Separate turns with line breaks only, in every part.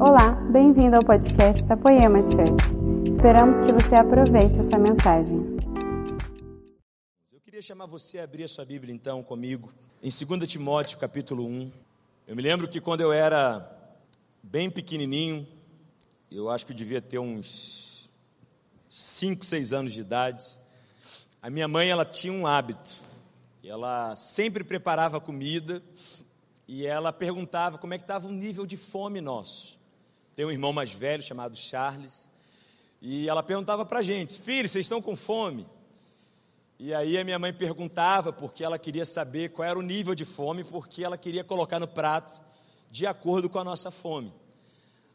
Olá, bem-vindo ao podcast da Poema Church. Esperamos que você aproveite essa mensagem.
Eu queria chamar você a abrir a sua Bíblia então comigo, em 2 Timóteo capítulo 1. Eu me lembro que quando eu era bem pequenininho, eu acho que eu devia ter uns 5, 6 anos de idade, a minha mãe ela tinha um hábito, ela sempre preparava comida e ela perguntava como é que estava o nível de fome nosso. Tem um irmão mais velho chamado Charles, e ela perguntava para a gente: Filho, vocês estão com fome? E aí a minha mãe perguntava, porque ela queria saber qual era o nível de fome, porque ela queria colocar no prato de acordo com a nossa fome.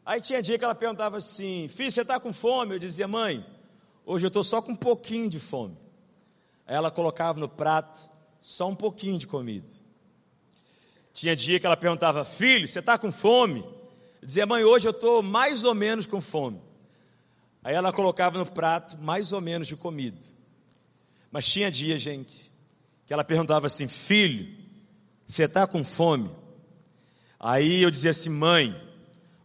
Aí tinha dia que ela perguntava assim: Filho, você está com fome? Eu dizia: Mãe, hoje eu estou só com um pouquinho de fome. Aí ela colocava no prato só um pouquinho de comida. Tinha dia que ela perguntava: Filho, você está com fome? Eu dizia: Mãe, hoje eu estou mais ou menos com fome. Aí ela colocava no prato mais ou menos de comida. Mas tinha dia, gente, que ela perguntava assim: Filho, você está com fome? Aí eu dizia assim: Mãe,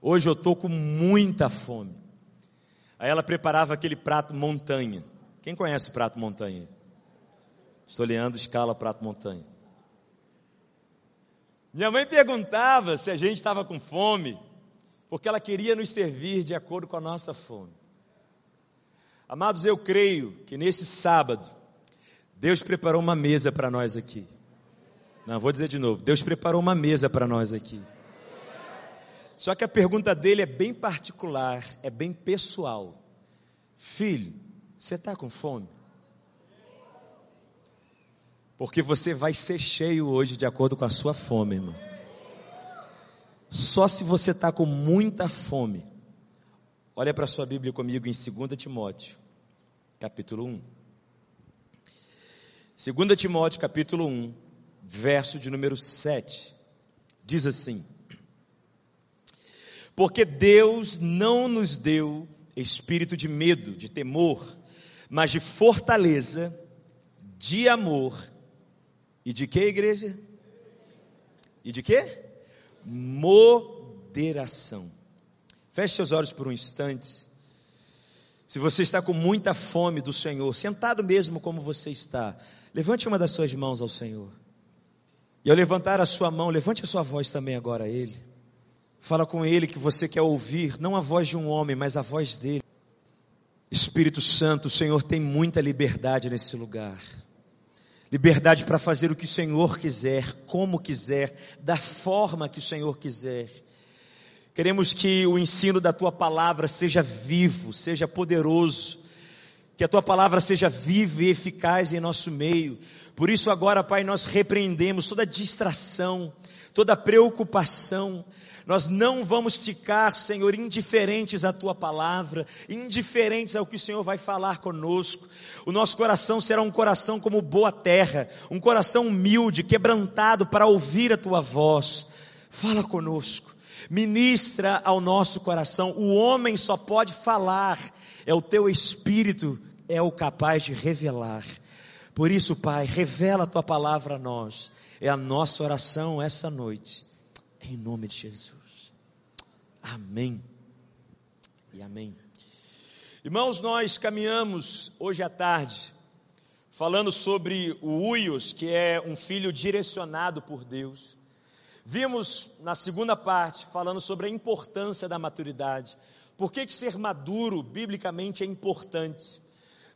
hoje eu estou com muita fome. Aí ela preparava aquele prato montanha. Quem conhece o prato montanha? Estou olhando escala prato montanha. Minha mãe perguntava se a gente estava com fome, porque ela queria nos servir de acordo com a nossa fome. Amados, eu creio que nesse sábado, Deus preparou uma mesa para nós aqui. Não, vou dizer de novo: Deus preparou uma mesa para nós aqui. Só que a pergunta dele é bem particular, é bem pessoal. Filho, você está com fome? Porque você vai ser cheio hoje de acordo com a sua fome, irmão. Só se você está com muita fome. Olha para a sua Bíblia comigo em 2 Timóteo, capítulo 1. 2 Timóteo, capítulo 1, verso de número 7. Diz assim: Porque Deus não nos deu espírito de medo, de temor, mas de fortaleza, de amor e de que, igreja? E de que? Moderação. Feche seus olhos por um instante. Se você está com muita fome do Senhor, sentado mesmo como você está, levante uma das suas mãos ao Senhor. E ao levantar a sua mão, levante a sua voz também agora a Ele. Fala com Ele que você quer ouvir, não a voz de um homem, mas a voz dele. Espírito Santo, o Senhor tem muita liberdade nesse lugar liberdade para fazer o que o Senhor quiser, como quiser, da forma que o Senhor quiser. Queremos que o ensino da tua palavra seja vivo, seja poderoso, que a tua palavra seja viva e eficaz em nosso meio. Por isso, agora, Pai, nós repreendemos toda distração, toda preocupação, nós não vamos ficar, Senhor, indiferentes à tua palavra, indiferentes ao que o Senhor vai falar conosco. O nosso coração será um coração como boa terra, um coração humilde, quebrantado para ouvir a tua voz. Fala conosco, ministra ao nosso coração. O homem só pode falar, é o teu espírito é o capaz de revelar. Por isso, Pai, revela a tua palavra a nós. É a nossa oração essa noite. Em nome de Jesus. Amém. E amém. Irmãos, nós caminhamos hoje à tarde falando sobre o Uios, que é um filho direcionado por Deus. Vimos na segunda parte falando sobre a importância da maturidade. Por que, que ser maduro biblicamente é importante?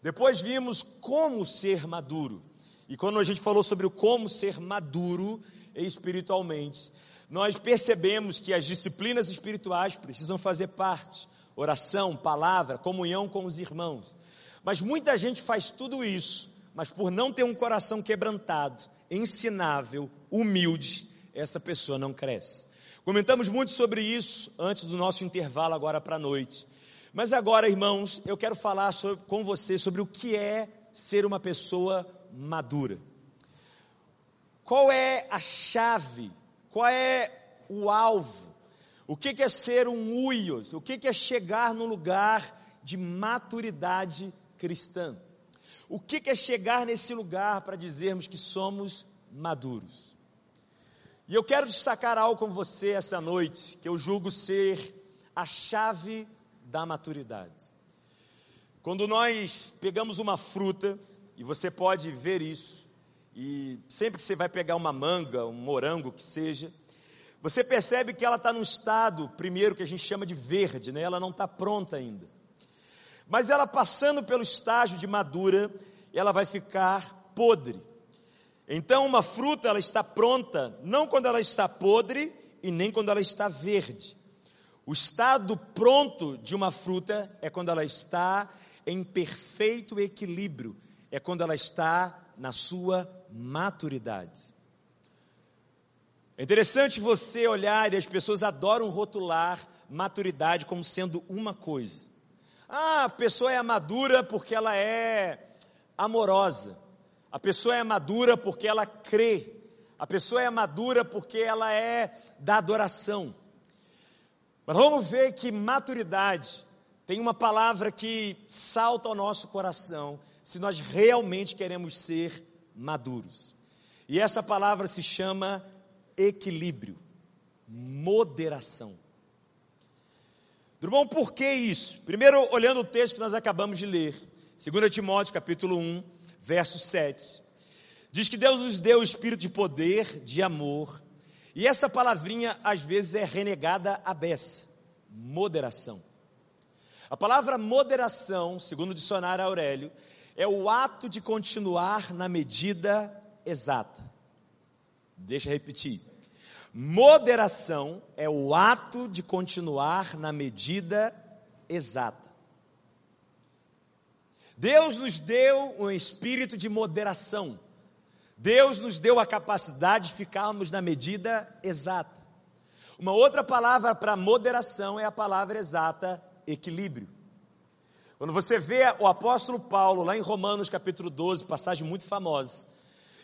Depois vimos como ser maduro. E quando a gente falou sobre o como ser maduro espiritualmente, nós percebemos que as disciplinas espirituais precisam fazer parte oração, palavra, comunhão com os irmãos. Mas muita gente faz tudo isso, mas por não ter um coração quebrantado, ensinável, humilde, essa pessoa não cresce. Comentamos muito sobre isso antes do nosso intervalo agora para a noite. Mas agora, irmãos, eu quero falar sobre, com você sobre o que é ser uma pessoa madura. Qual é a chave qual é o alvo? O que é ser um uios? O que é chegar no lugar de maturidade cristã? O que é chegar nesse lugar para dizermos que somos maduros? E eu quero destacar algo com você essa noite, que eu julgo ser a chave da maturidade. Quando nós pegamos uma fruta, e você pode ver isso, e sempre que você vai pegar uma manga, um morango que seja, você percebe que ela está num estado, primeiro, que a gente chama de verde, né? ela não está pronta ainda. Mas ela passando pelo estágio de madura, ela vai ficar podre. Então, uma fruta ela está pronta não quando ela está podre e nem quando ela está verde. O estado pronto de uma fruta é quando ela está em perfeito equilíbrio, é quando ela está na sua maturidade. É interessante você olhar e as pessoas adoram rotular maturidade como sendo uma coisa. Ah, a pessoa é madura porque ela é amorosa. A pessoa é madura porque ela crê. A pessoa é madura porque ela é da adoração. Mas vamos ver que maturidade tem uma palavra que salta ao nosso coração se nós realmente queremos ser maduros. E essa palavra se chama equilíbrio, moderação. Irmão, por que isso? Primeiro, olhando o texto que nós acabamos de ler, 2 Timóteo capítulo 1, verso 7. Diz que Deus nos deu o espírito de poder, de amor, e essa palavrinha às vezes é renegada a beça, moderação. A palavra moderação, segundo o dicionário Aurélio, é o ato de continuar na medida exata. Deixa eu repetir. Moderação é o ato de continuar na medida exata. Deus nos deu um espírito de moderação. Deus nos deu a capacidade de ficarmos na medida exata. Uma outra palavra para moderação é a palavra exata, equilíbrio. Quando você vê o apóstolo Paulo lá em Romanos capítulo 12, passagem muito famosa,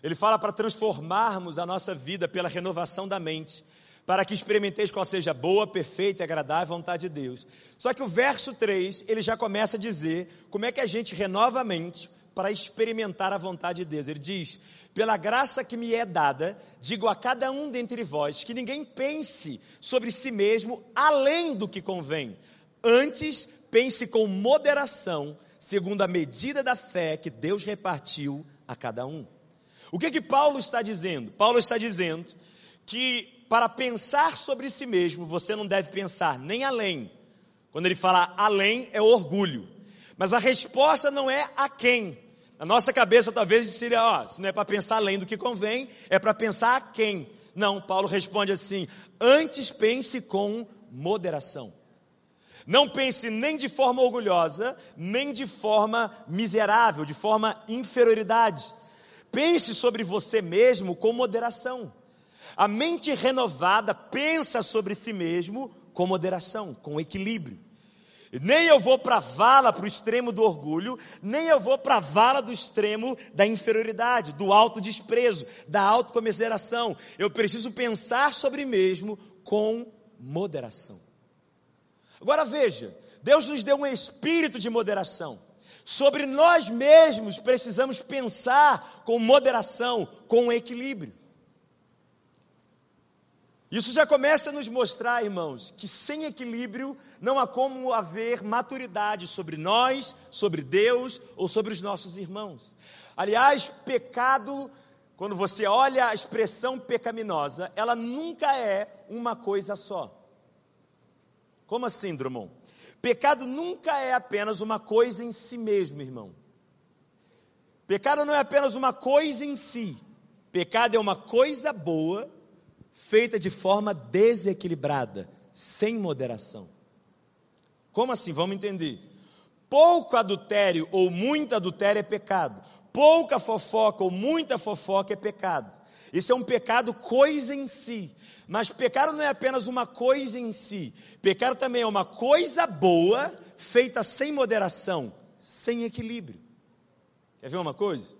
ele fala para transformarmos a nossa vida pela renovação da mente, para que experimenteis qual seja boa, perfeita e agradável vontade de Deus. Só que o verso 3, ele já começa a dizer como é que a gente renova a mente para experimentar a vontade de Deus. Ele diz: Pela graça que me é dada, digo a cada um dentre vós que ninguém pense sobre si mesmo além do que convém. Antes, pense com moderação, segundo a medida da fé que Deus repartiu a cada um. O que que Paulo está dizendo? Paulo está dizendo que para pensar sobre si mesmo, você não deve pensar nem além. Quando ele fala além, é orgulho. Mas a resposta não é a quem. Na nossa cabeça, talvez seria, ó, se não é para pensar além do que convém, é para pensar a quem. Não, Paulo responde assim: antes pense com moderação. Não pense nem de forma orgulhosa, nem de forma miserável, de forma inferioridade. Pense sobre você mesmo com moderação. A mente renovada pensa sobre si mesmo com moderação, com equilíbrio. Nem eu vou para a vala, para o extremo do orgulho, nem eu vou para a vala do extremo da inferioridade, do autodesprezo, da autocomiseração. Eu preciso pensar sobre mim mesmo com moderação. Agora veja, Deus nos deu um espírito de moderação. Sobre nós mesmos precisamos pensar com moderação, com equilíbrio. Isso já começa a nos mostrar, irmãos, que sem equilíbrio não há como haver maturidade sobre nós, sobre Deus ou sobre os nossos irmãos. Aliás, pecado, quando você olha a expressão pecaminosa, ela nunca é uma coisa só. Como assim, Drummond? Pecado nunca é apenas uma coisa em si mesmo, irmão. Pecado não é apenas uma coisa em si. Pecado é uma coisa boa feita de forma desequilibrada, sem moderação. Como assim? Vamos entender. Pouco adultério ou muito adultério é pecado. Pouca fofoca ou muita fofoca é pecado. Isso é um pecado coisa em si. Mas pecado não é apenas uma coisa em si. Pecado também é uma coisa boa, feita sem moderação, sem equilíbrio. Quer ver uma coisa?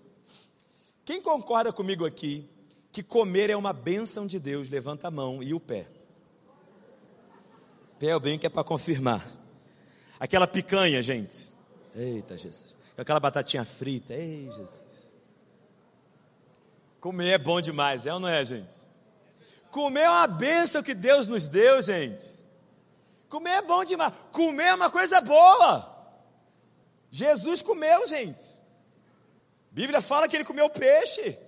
Quem concorda comigo aqui que comer é uma bênção de Deus? Levanta a mão e o pé. Pé o bem que é para confirmar. Aquela picanha, gente. Eita, Jesus. Aquela batatinha frita. Ei, Jesus. Comer é bom demais, é ou não é, gente? Comer é uma bênção que Deus nos deu, gente. Comer é bom demais. Comer é uma coisa boa. Jesus comeu, gente. Bíblia fala que ele comeu peixe.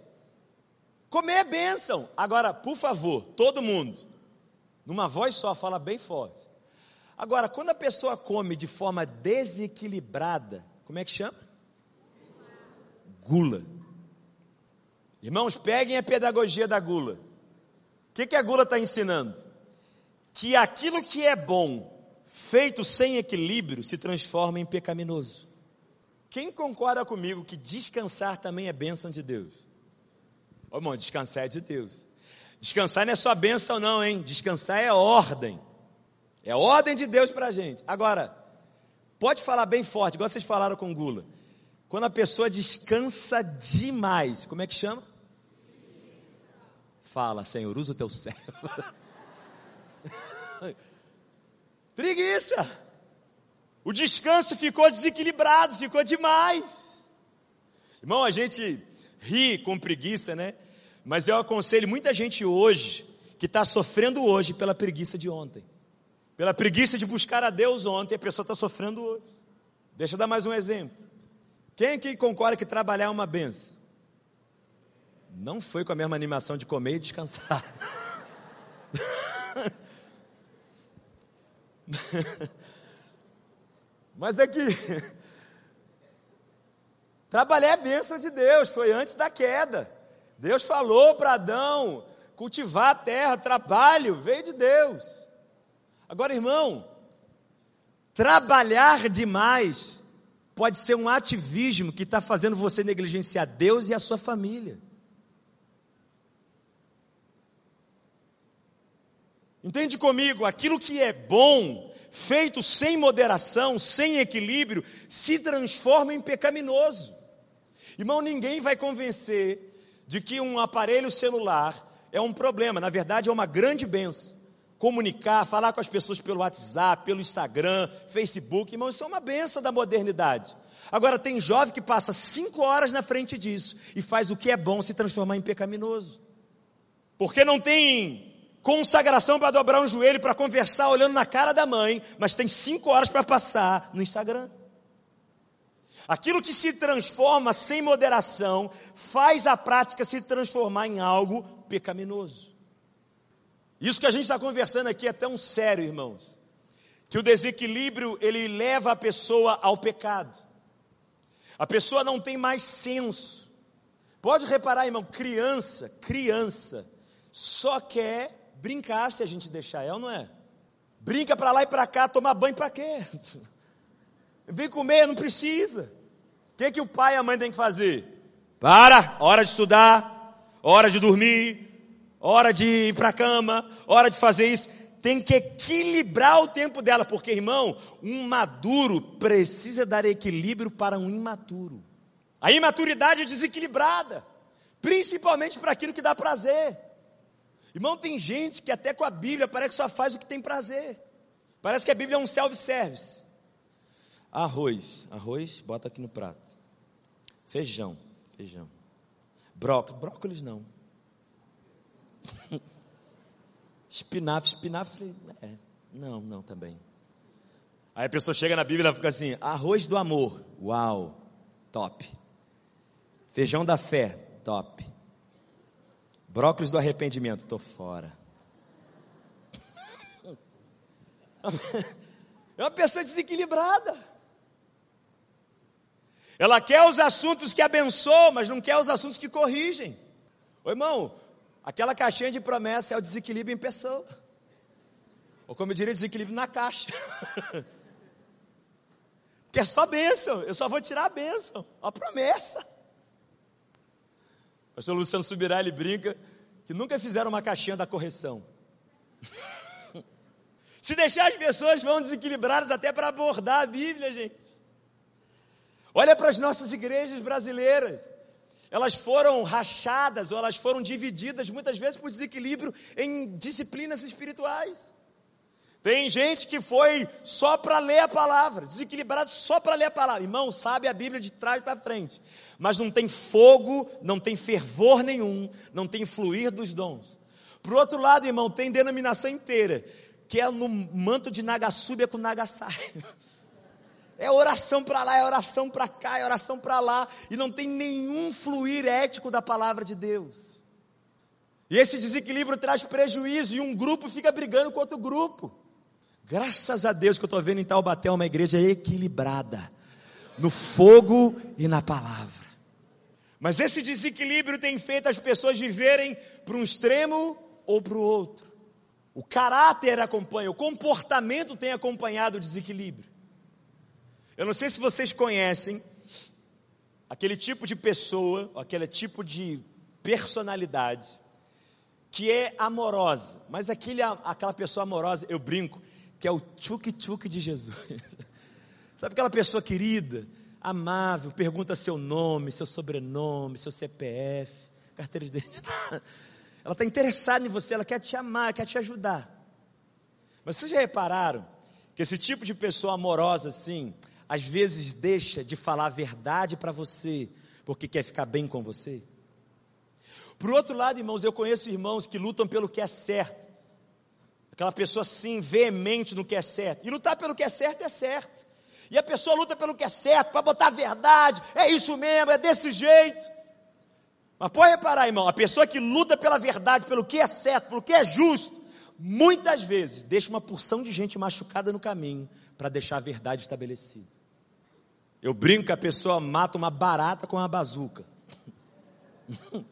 Comer é bênção. Agora, por favor, todo mundo, numa voz só, fala bem forte. Agora, quando a pessoa come de forma desequilibrada, como é que chama? Gula. Irmãos, peguem a pedagogia da gula. O que, que a gula está ensinando? Que aquilo que é bom, feito sem equilíbrio, se transforma em pecaminoso. Quem concorda comigo que descansar também é bênção de Deus? Ô irmão, descansar é de Deus. Descansar não é só bênção, não, hein? Descansar é ordem. É ordem de Deus para a gente. Agora, pode falar bem forte, igual vocês falaram com Gula. Quando a pessoa descansa demais, como é que chama? Fala, Senhor, usa o teu servo. Preguiça. O descanso ficou desequilibrado, ficou demais. Irmão, a gente ri com preguiça, né? Mas eu aconselho muita gente hoje que está sofrendo hoje pela preguiça de ontem. Pela preguiça de buscar a Deus ontem, a pessoa está sofrendo hoje. Deixa eu dar mais um exemplo. Quem aqui concorda que trabalhar é uma benção? Não foi com a mesma animação de comer e descansar. Mas é que trabalhar é bênção de Deus, foi antes da queda. Deus falou para Adão cultivar a terra, trabalho, veio de Deus. Agora, irmão, trabalhar demais pode ser um ativismo que está fazendo você negligenciar Deus e a sua família. Entende comigo? Aquilo que é bom, feito sem moderação, sem equilíbrio, se transforma em pecaminoso. Irmão, ninguém vai convencer de que um aparelho celular é um problema, na verdade é uma grande benção. Comunicar, falar com as pessoas pelo WhatsApp, pelo Instagram, Facebook, irmão, isso é uma benção da modernidade. Agora, tem jovem que passa cinco horas na frente disso e faz o que é bom se transformar em pecaminoso. Porque não tem consagração para dobrar um joelho, para conversar olhando na cara da mãe, mas tem cinco horas para passar no Instagram. Aquilo que se transforma sem moderação faz a prática se transformar em algo pecaminoso. Isso que a gente está conversando aqui é tão sério, irmãos, que o desequilíbrio ele leva a pessoa ao pecado. A pessoa não tem mais senso. Pode reparar, irmão, criança, criança, só quer brincar se a gente deixar ela, não é? Brinca para lá e para cá, tomar banho para quê? Vem comer, não precisa. O que, que o pai e a mãe têm que fazer? Para, hora de estudar, hora de dormir, hora de ir para a cama, hora de fazer isso. Tem que equilibrar o tempo dela, porque, irmão, um maduro precisa dar equilíbrio para um imaturo. A imaturidade é desequilibrada, principalmente para aquilo que dá prazer. Irmão, tem gente que até com a Bíblia parece que só faz o que tem prazer. Parece que a Bíblia é um self-service. Arroz, arroz, bota aqui no prato. Feijão, feijão. Brócolis, brócolis não. espinafre, espinafre, é. Não, não também. Aí a pessoa chega na Bíblia e fica assim: arroz do amor, uau, top. Feijão da fé, top. Brócolis do arrependimento, tô fora. É uma pessoa desequilibrada. Ela quer os assuntos que abençoam, mas não quer os assuntos que corrigem. Ô irmão, aquela caixinha de promessa é o desequilíbrio em pessoa. Ou como eu diria, desequilíbrio na caixa. que é só bênção, eu só vou tirar a bênção, a promessa. O pastor Luciano Subirá, ele brinca que nunca fizeram uma caixinha da correção. Se deixar as pessoas vão desequilibradas até para abordar a Bíblia, gente. Olha para as nossas igrejas brasileiras. Elas foram rachadas ou elas foram divididas muitas vezes por desequilíbrio em disciplinas espirituais. Tem gente que foi só para ler a palavra, desequilibrado só para ler a palavra. Irmão, sabe a Bíblia de trás para frente, mas não tem fogo, não tem fervor nenhum, não tem fluir dos dons. Por outro lado, irmão, tem denominação inteira que é no manto de Nagasube é com Nagasai. É oração para lá, é oração para cá, é oração para lá, e não tem nenhum fluir ético da palavra de Deus. E esse desequilíbrio traz prejuízo, e um grupo fica brigando com outro grupo. Graças a Deus que eu estou vendo em Taubaté uma igreja equilibrada, no fogo e na palavra. Mas esse desequilíbrio tem feito as pessoas viverem para um extremo ou para o outro. O caráter acompanha, o comportamento tem acompanhado o desequilíbrio. Eu não sei se vocês conhecem aquele tipo de pessoa, aquele tipo de personalidade que é amorosa, mas aquele, aquela pessoa amorosa, eu brinco, que é o tchuk-tchuk de Jesus. Sabe aquela pessoa querida, amável, pergunta seu nome, seu sobrenome, seu CPF, carteira de. Ela está interessada em você, ela quer te amar, quer te ajudar. Mas vocês já repararam que esse tipo de pessoa amorosa assim, às vezes deixa de falar a verdade para você, porque quer ficar bem com você? Por outro lado, irmãos, eu conheço irmãos que lutam pelo que é certo. Aquela pessoa assim, veemente no que é certo. E lutar pelo que é certo é certo. E a pessoa luta pelo que é certo, para botar a verdade, é isso mesmo, é desse jeito. Mas pode reparar, irmão, a pessoa que luta pela verdade, pelo que é certo, pelo que é justo, muitas vezes deixa uma porção de gente machucada no caminho para deixar a verdade estabelecida. Eu brinco que a pessoa mata uma barata com uma bazuca.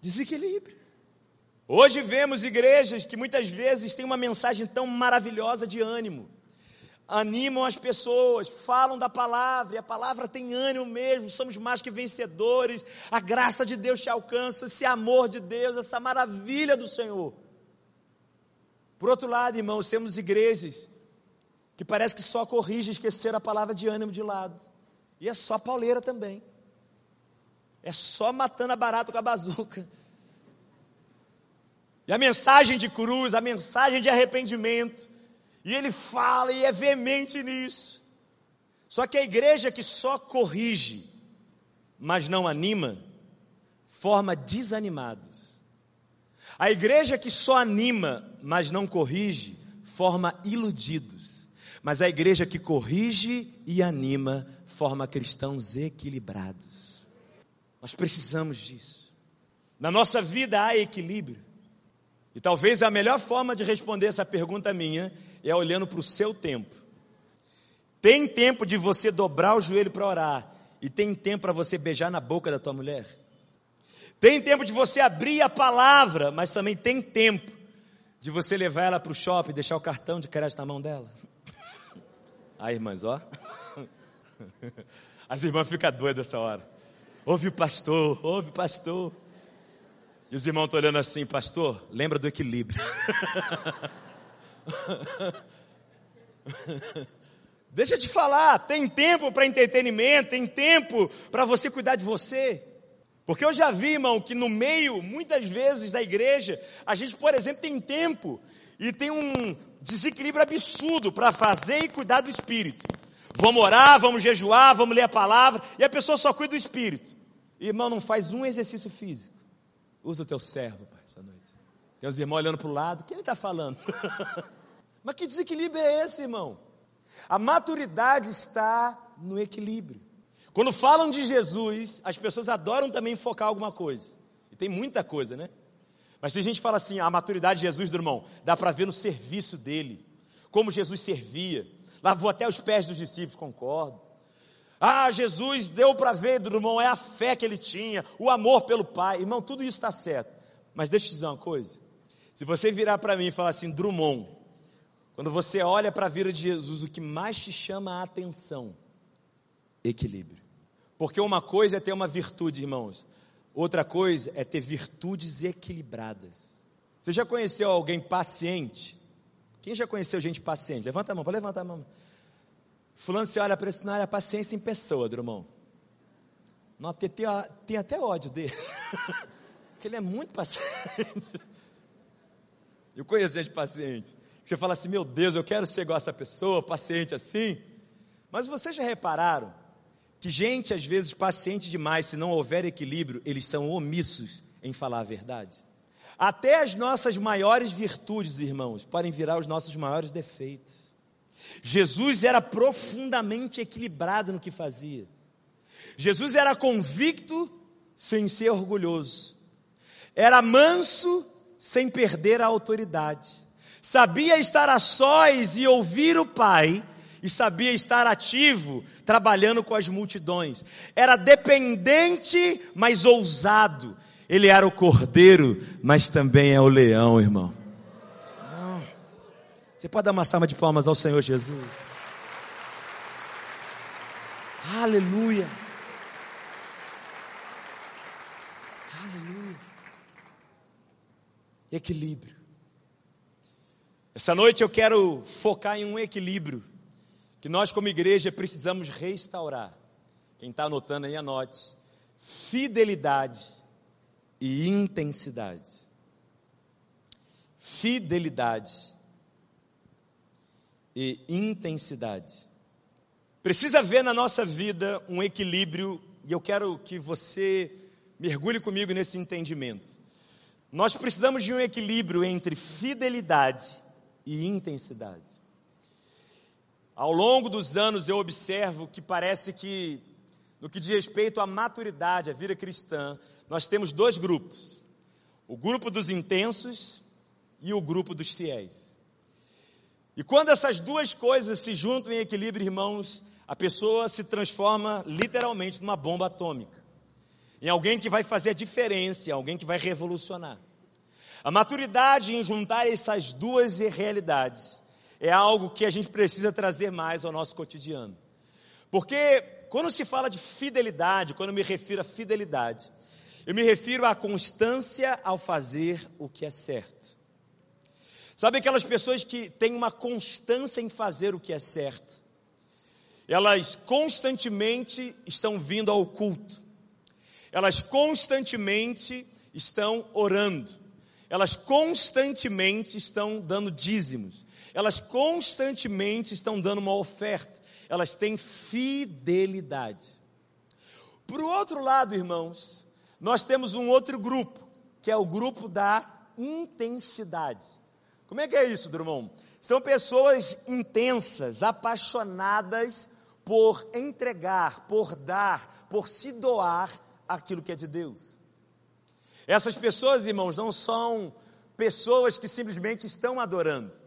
Desequilíbrio. Hoje vemos igrejas que muitas vezes têm uma mensagem tão maravilhosa de ânimo animam as pessoas, falam da palavra, e a palavra tem ânimo mesmo, somos mais que vencedores, a graça de Deus te alcança, esse amor de Deus, essa maravilha do Senhor. Por outro lado, irmãos, temos igrejas que parece que só corrigem esquecer a palavra de ânimo de lado, e é só pauleira também, é só matando a barata com a bazuca. E a mensagem de cruz, a mensagem de arrependimento, e ele fala e é veemente nisso. Só que a igreja que só corrige, mas não anima, forma desanimados. A igreja que só anima, mas não corrige, forma iludidos. Mas a igreja que corrige e anima, forma cristãos equilibrados. Nós precisamos disso. Na nossa vida há equilíbrio. E talvez a melhor forma de responder essa pergunta minha é olhando para o seu tempo. Tem tempo de você dobrar o joelho para orar, e tem tempo para você beijar na boca da tua mulher. Tem tempo de você abrir a palavra, mas também tem tempo de você levar ela para o shopping e deixar o cartão de crédito na mão dela. Aí, irmãs, ó. As irmãs ficam doidas essa hora. Ouve o pastor, ouve o pastor. E os irmãos estão olhando assim, pastor, lembra do equilíbrio. Deixa eu te falar, tem tempo para entretenimento, tem tempo para você cuidar de você. Porque eu já vi, irmão, que no meio, muitas vezes, da igreja, a gente, por exemplo, tem tempo e tem um desequilíbrio absurdo para fazer e cuidar do espírito. Vamos orar, vamos jejuar, vamos ler a palavra, e a pessoa só cuida do espírito. Irmão, não faz um exercício físico. Usa o teu noite. Tem os irmãos olhando para o lado, o que ele está falando? Mas que desequilíbrio é esse, irmão? A maturidade está no equilíbrio. Quando falam de Jesus, as pessoas adoram também focar alguma coisa. E tem muita coisa, né? Mas tem gente que fala assim: a maturidade de Jesus, irmão, dá para ver no serviço dele, como Jesus servia, lavou até os pés dos discípulos, concordo. Ah, Jesus deu para ver, irmão, é a fé que ele tinha, o amor pelo Pai. Irmão, tudo isso está certo. Mas deixa eu te dizer uma coisa. Se você virar para mim e falar assim, Drummond, quando você olha para a vida de Jesus, o que mais te chama a atenção? Equilíbrio. Porque uma coisa é ter uma virtude, irmãos. Outra coisa é ter virtudes equilibradas. Você já conheceu alguém paciente? Quem já conheceu gente paciente? Levanta a mão, pode levantar a mão. Fulano, você olha para esse cenário, é paciência em pessoa, Drummond. Não, tem, tem, tem até ódio dele. Porque ele é muito paciente. Eu conheço gente paciente. Você fala assim, meu Deus, eu quero ser igual essa pessoa, paciente assim. Mas vocês já repararam que gente, às vezes, paciente demais, se não houver equilíbrio, eles são omissos em falar a verdade? Até as nossas maiores virtudes, irmãos, podem virar os nossos maiores defeitos. Jesus era profundamente equilibrado no que fazia. Jesus era convicto sem ser orgulhoso. Era manso sem perder a autoridade. Sabia estar a sós e ouvir o Pai, e sabia estar ativo, trabalhando com as multidões. Era dependente, mas ousado. Ele era o cordeiro, mas também é o leão, irmão. Você pode dar uma salva de palmas ao Senhor Jesus. Aleluia. Equilíbrio. Essa noite eu quero focar em um equilíbrio que nós, como igreja, precisamos restaurar. Quem está anotando aí, anote. Fidelidade e intensidade. Fidelidade e intensidade. Precisa ver na nossa vida um equilíbrio, e eu quero que você mergulhe comigo nesse entendimento. Nós precisamos de um equilíbrio entre fidelidade e intensidade. Ao longo dos anos eu observo que parece que, no que diz respeito à maturidade, à vida cristã, nós temos dois grupos: o grupo dos intensos e o grupo dos fiéis. E quando essas duas coisas se juntam em equilíbrio, irmãos, a pessoa se transforma literalmente numa bomba atômica, em alguém que vai fazer a diferença, em alguém que vai revolucionar. A maturidade em juntar essas duas realidades é algo que a gente precisa trazer mais ao nosso cotidiano. Porque quando se fala de fidelidade, quando eu me refiro a fidelidade, eu me refiro à constância ao fazer o que é certo. Sabe aquelas pessoas que têm uma constância em fazer o que é certo? Elas constantemente estão vindo ao culto. Elas constantemente estão orando. Elas constantemente estão dando dízimos elas constantemente estão dando uma oferta, elas têm fidelidade. Por outro lado, irmãos, nós temos um outro grupo, que é o grupo da intensidade. Como é que é isso, Drummond? São pessoas intensas, apaixonadas por entregar, por dar, por se doar aquilo que é de Deus. Essas pessoas, irmãos, não são pessoas que simplesmente estão adorando.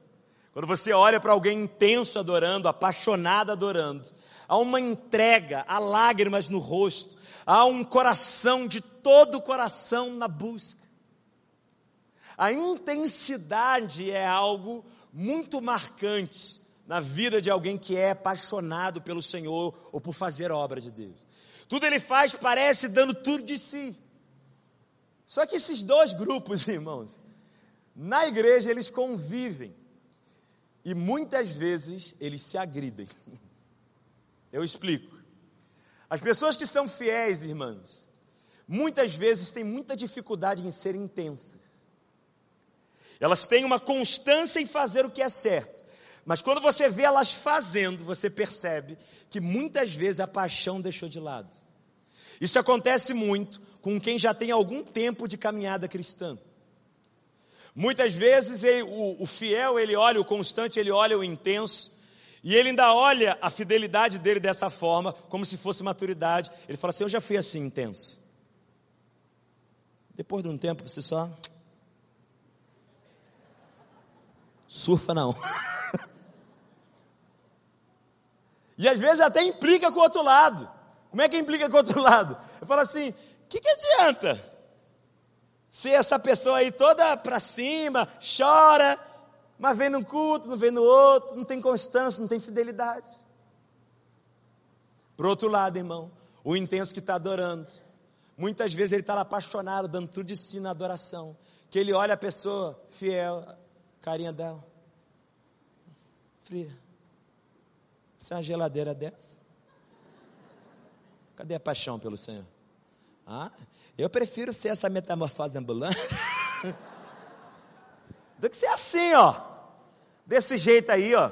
Quando você olha para alguém intenso adorando, apaixonado adorando, há uma entrega, há lágrimas no rosto, há um coração de todo o coração na busca. A intensidade é algo muito marcante na vida de alguém que é apaixonado pelo Senhor ou por fazer a obra de Deus. Tudo ele faz parece dando tudo de si. Só que esses dois grupos, irmãos, na igreja eles convivem. E muitas vezes eles se agridem. Eu explico. As pessoas que são fiéis, irmãos, muitas vezes têm muita dificuldade em ser intensas. Elas têm uma constância em fazer o que é certo. Mas quando você vê elas fazendo, você percebe que muitas vezes a paixão deixou de lado. Isso acontece muito com quem já tem algum tempo de caminhada cristã. Muitas vezes ele, o, o fiel, ele olha o constante, ele olha o intenso, e ele ainda olha a fidelidade dele dessa forma, como se fosse maturidade. Ele fala assim: Eu já fui assim intenso. Depois de um tempo, você só. Surfa não. e às vezes até implica com o outro lado. Como é que implica com o outro lado? Eu falo assim: O que, que adianta? ser essa pessoa aí toda para cima, chora, mas vem num culto, não vem no outro, não tem constância, não tem fidelidade. Por outro lado, irmão, o intenso que está adorando, muitas vezes ele está apaixonado, dando tudo de si na adoração, que ele olha a pessoa fiel, carinha dela, fria. Isso é uma geladeira dessa? Cadê a paixão pelo Senhor? Ah, eu prefiro ser essa metamorfose ambulante do que ser assim, ó. Desse jeito aí, ó.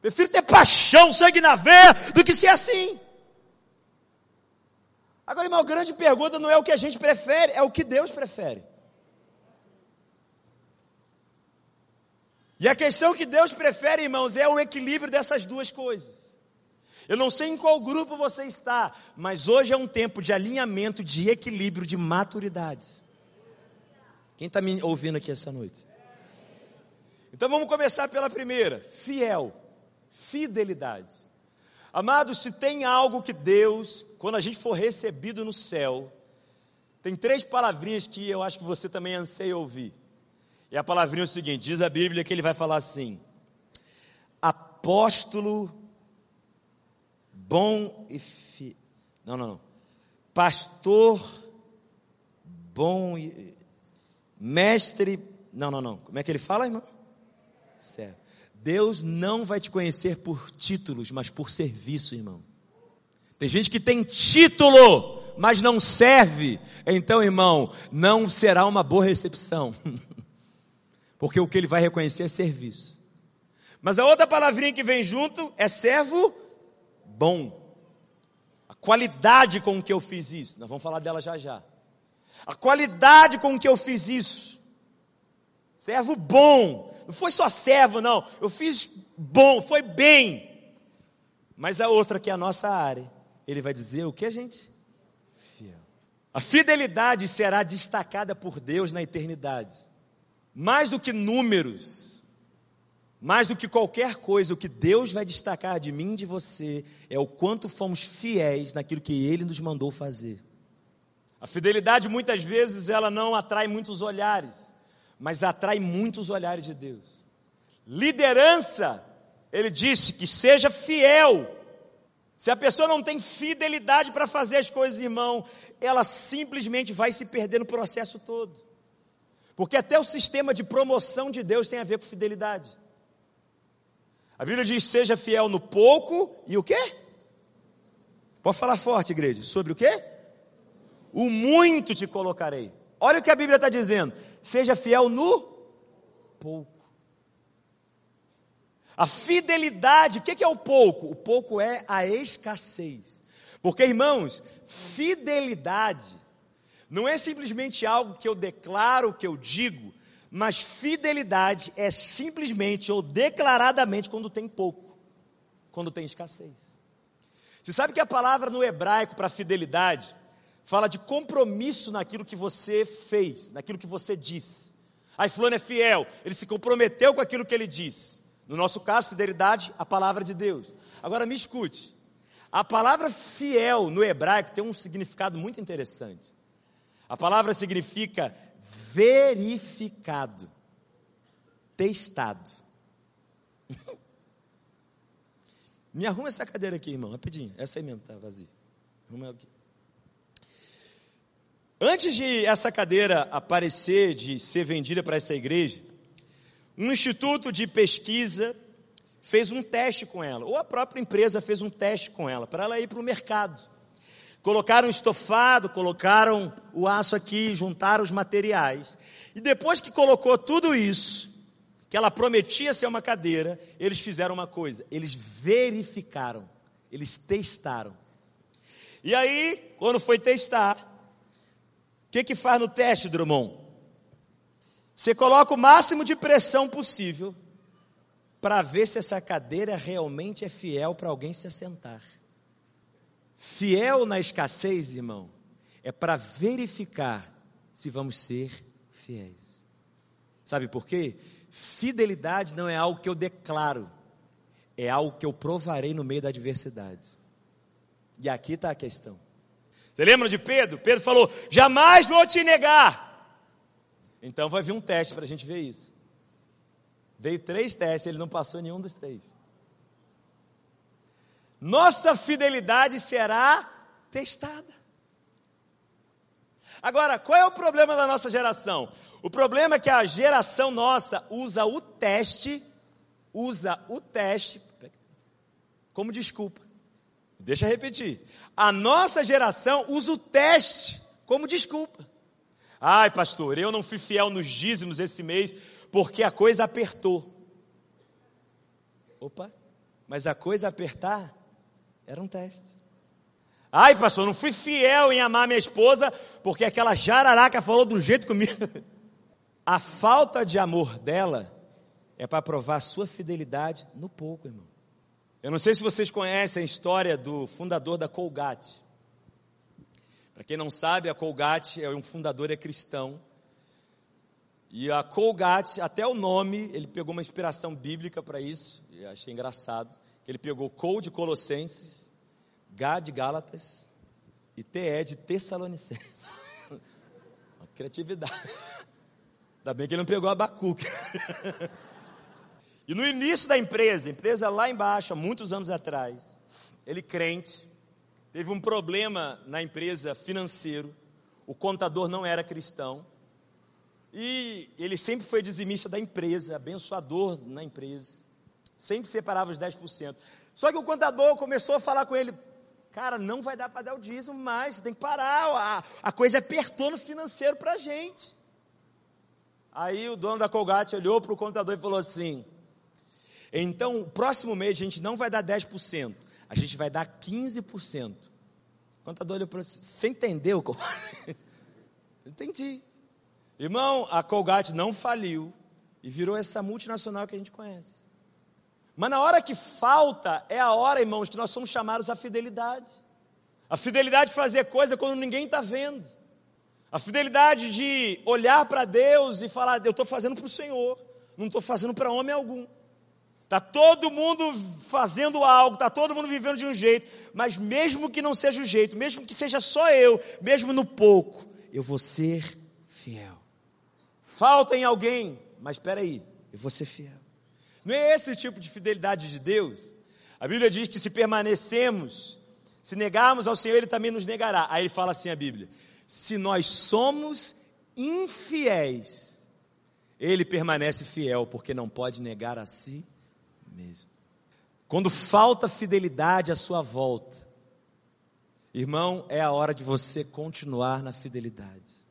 Prefiro ter paixão, sangue na veia, do que ser assim. Agora, irmão, grande pergunta não é o que a gente prefere, é o que Deus prefere. E a questão que Deus prefere, irmãos, é o equilíbrio dessas duas coisas. Eu não sei em qual grupo você está, mas hoje é um tempo de alinhamento, de equilíbrio, de maturidade. Quem está me ouvindo aqui essa noite? Então vamos começar pela primeira: fiel, fidelidade. Amados, se tem algo que Deus, quando a gente for recebido no céu, tem três palavrinhas que eu acho que você também anseia ouvir. E a palavrinha é o seguinte: diz a Bíblia que ele vai falar assim: apóstolo bom e não, não, não. Pastor bom e mestre, não, não, não. Como é que ele fala, irmão? Certo. Deus não vai te conhecer por títulos, mas por serviço, irmão. Tem gente que tem título, mas não serve. Então, irmão, não será uma boa recepção. Porque o que ele vai reconhecer é serviço. Mas a outra palavrinha que vem junto é servo bom. A qualidade com que eu fiz isso. Nós vamos falar dela já já. A qualidade com que eu fiz isso. Servo bom. Não foi só servo, não. Eu fiz bom, foi bem. Mas a outra que é a nossa área, ele vai dizer o que a gente? Fiel. A fidelidade será destacada por Deus na eternidade. Mais do que números, mais do que qualquer coisa, o que Deus vai destacar de mim e de você é o quanto fomos fiéis naquilo que Ele nos mandou fazer. A fidelidade muitas vezes ela não atrai muitos olhares, mas atrai muitos olhares de Deus. Liderança, ele disse que seja fiel. Se a pessoa não tem fidelidade para fazer as coisas, irmão, ela simplesmente vai se perder no processo todo. Porque até o sistema de promoção de Deus tem a ver com fidelidade. A Bíblia diz: seja fiel no pouco e o quê? Pode falar forte, igreja. Sobre o quê? O muito te colocarei. Olha o que a Bíblia está dizendo. Seja fiel no pouco. A fidelidade, o que é o pouco? O pouco é a escassez. Porque, irmãos, fidelidade não é simplesmente algo que eu declaro, que eu digo, mas fidelidade é simplesmente ou declaradamente quando tem pouco, quando tem escassez. Você sabe que a palavra no hebraico para fidelidade fala de compromisso naquilo que você fez, naquilo que você disse. Aí fulano é fiel, ele se comprometeu com aquilo que ele disse. No nosso caso, fidelidade, a palavra de Deus. Agora me escute. A palavra fiel no hebraico tem um significado muito interessante. A palavra significa verificado, testado. Me arruma essa cadeira aqui, irmão, rapidinho. Essa aí mesmo, tá vazia. Arruma aqui. Antes de essa cadeira aparecer, de ser vendida para essa igreja, um instituto de pesquisa fez um teste com ela, ou a própria empresa fez um teste com ela, para ela ir para o mercado. Colocaram estofado, colocaram o aço aqui, juntaram os materiais. E depois que colocou tudo isso, que ela prometia ser uma cadeira, eles fizeram uma coisa: eles verificaram, eles testaram. E aí, quando foi testar, o que, que faz no teste, Drummond? Você coloca o máximo de pressão possível para ver se essa cadeira realmente é fiel para alguém se assentar. Fiel na escassez, irmão, é para verificar se vamos ser fiéis. Sabe por quê? Fidelidade não é algo que eu declaro, é algo que eu provarei no meio da adversidade. E aqui está a questão. Você lembra de Pedro? Pedro falou: jamais vou te negar. Então vai vir um teste para a gente ver isso. Veio três testes, ele não passou nenhum dos três nossa fidelidade será testada. Agora, qual é o problema da nossa geração? O problema é que a geração nossa usa o teste, usa o teste como desculpa. Deixa eu repetir. A nossa geração usa o teste como desculpa. Ai, pastor, eu não fui fiel nos dízimos esse mês porque a coisa apertou. Opa, mas a coisa apertar era um teste. Ai, pastor, não fui fiel em amar minha esposa porque aquela jararaca falou do jeito comigo. A falta de amor dela é para provar a sua fidelidade no pouco, irmão. Eu não sei se vocês conhecem a história do fundador da Colgate. Para quem não sabe, a Colgate é um fundador é cristão. E a Colgate, até o nome, ele pegou uma inspiração bíblica para isso. E achei engraçado. Ele pegou Col de Colossenses, Gá de Gálatas e TE de Tessalonicenses. Uma criatividade. Ainda bem que ele não pegou Abacuque. E no início da empresa, empresa lá embaixo, há muitos anos atrás, ele crente, teve um problema na empresa financeiro, o contador não era cristão, e ele sempre foi dizimista da empresa, abençoador na empresa, sempre separava os 10%. Só que o contador começou a falar com ele, cara, não vai dar para dar o dízimo mais, você tem que parar, a, a coisa apertou no financeiro para a gente. Aí o dono da Colgate olhou para o contador e falou assim, então, o próximo mês a gente não vai dar 10%, a gente vai dar 15%. O contador olhou para você, você entendeu? Entendi. Irmão, a Colgate não faliu e virou essa multinacional que a gente conhece. Mas na hora que falta, é a hora, irmãos, que nós somos chamados à fidelidade. A fidelidade de fazer coisa quando ninguém está vendo. A fidelidade de olhar para Deus e falar: Eu estou fazendo para o Senhor, não estou fazendo para homem algum. Está todo mundo fazendo algo, está todo mundo vivendo de um jeito, mas mesmo que não seja o jeito, mesmo que seja só eu, mesmo no pouco, eu vou ser fiel. Falta em alguém, mas espera aí, eu vou ser fiel. Não é esse o tipo de fidelidade de Deus? A Bíblia diz que se permanecemos, se negarmos ao Senhor, Ele também nos negará. Aí ele fala assim a Bíblia: se nós somos infiéis, Ele permanece fiel, porque não pode negar a si mesmo. Quando falta fidelidade à sua volta, irmão, é a hora de você continuar na fidelidade.